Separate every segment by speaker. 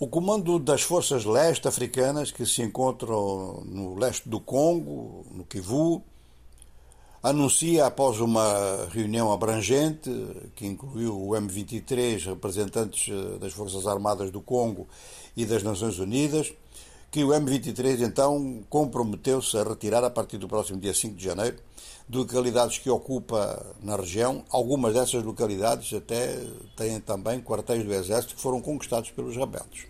Speaker 1: O comando das forças leste africanas que se encontram no leste do Congo, no Kivu, anuncia após uma reunião abrangente que incluiu o M23, representantes eh, das Forças Armadas do Congo e das Nações Unidas, que o M23 então comprometeu-se a retirar a partir do próximo dia 5 de janeiro de localidades que ocupa na região. Algumas dessas localidades até têm também quartéis do Exército que foram conquistados pelos rebeldes.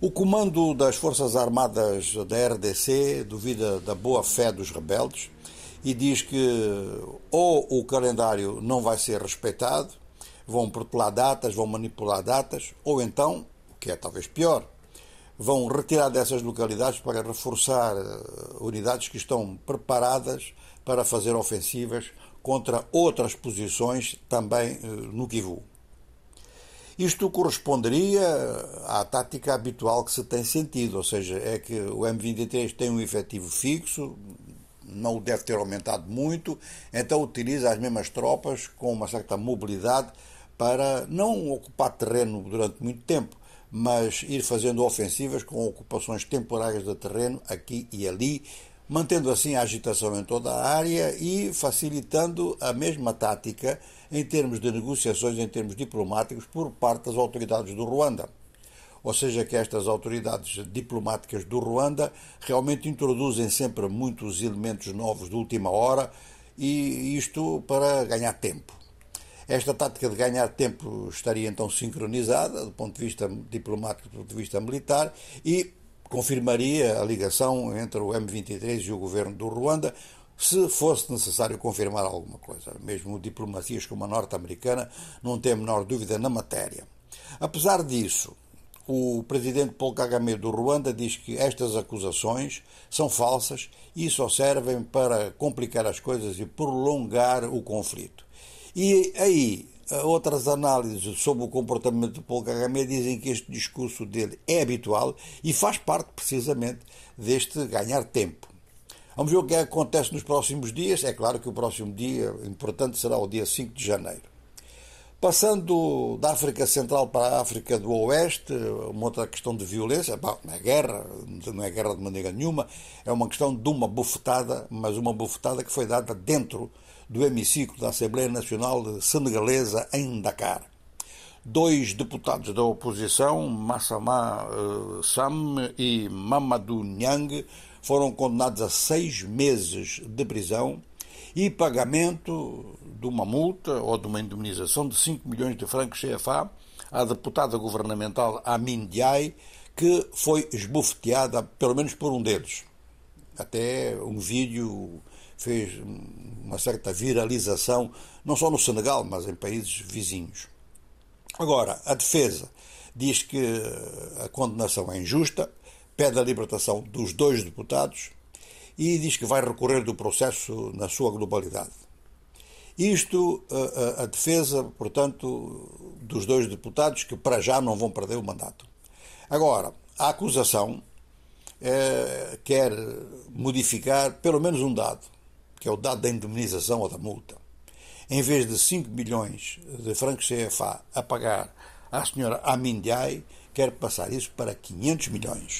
Speaker 1: O comando das Forças Armadas da RDC duvida da boa fé dos rebeldes e diz que ou o calendário não vai ser respeitado, vão protelar datas, vão manipular datas, ou então, o que é talvez pior, vão retirar dessas localidades para reforçar eh, unidades que estão preparadas para fazer ofensivas contra outras posições também eh, no Kivu. Isto corresponderia à tática habitual que se tem sentido, ou seja, é que o M23 tem um efetivo fixo, não o deve ter aumentado muito, então utiliza as mesmas tropas com uma certa mobilidade para não ocupar terreno durante muito tempo, mas ir fazendo ofensivas com ocupações temporárias de terreno aqui e ali, mantendo assim a agitação em toda a área e facilitando a mesma tática em termos de negociações, em termos diplomáticos, por parte das autoridades do Ruanda. Ou seja, que estas autoridades diplomáticas do Ruanda realmente introduzem sempre muitos elementos novos de última hora e isto para ganhar tempo. Esta tática de ganhar tempo estaria então sincronizada do ponto de vista diplomático, do ponto de vista militar e confirmaria a ligação entre o M23 e o governo do Ruanda, se fosse necessário confirmar alguma coisa. Mesmo diplomacias como a norte-americana não têm a menor dúvida na matéria. Apesar disso, o presidente Paul Kagame do Ruanda diz que estas acusações são falsas e só servem para complicar as coisas e prolongar o conflito. E aí outras análises sobre o comportamento de Paulo Kagame dizem que este discurso dele é habitual e faz parte precisamente deste ganhar tempo. Vamos ver o que acontece nos próximos dias. É claro que o próximo dia importante será o dia 5 de janeiro. Passando da África Central para a África do Oeste, uma outra questão de violência, bom, não é guerra, não é guerra de maneira nenhuma, é uma questão de uma bufetada, mas uma bufetada que foi dada dentro do hemiciclo da Assembleia Nacional Senegalesa em Dakar. Dois deputados da oposição, Massama uh, Sam e Mamadou Niang, foram condenados a seis meses de prisão e pagamento de uma multa ou de uma indemnização de 5 milhões de francos CFA à deputada governamental Amin Diaye, que foi esbofeteada, pelo menos por um deles. Até um vídeo fez uma certa viralização, não só no Senegal, mas em países vizinhos. Agora, a defesa diz que a condenação é injusta, pede a libertação dos dois deputados e diz que vai recorrer do processo na sua globalidade. Isto, a, a, defesa, portanto, dos dois deputados que para já não vão perder o mandato. Agora, a acusação é, quer modificar pelo menos um dado que é o dado da indemnização ou da multa, em vez de 5 milhões de francos CFA a pagar à senhora Amin Diaye, quer passar isso para 500 milhões.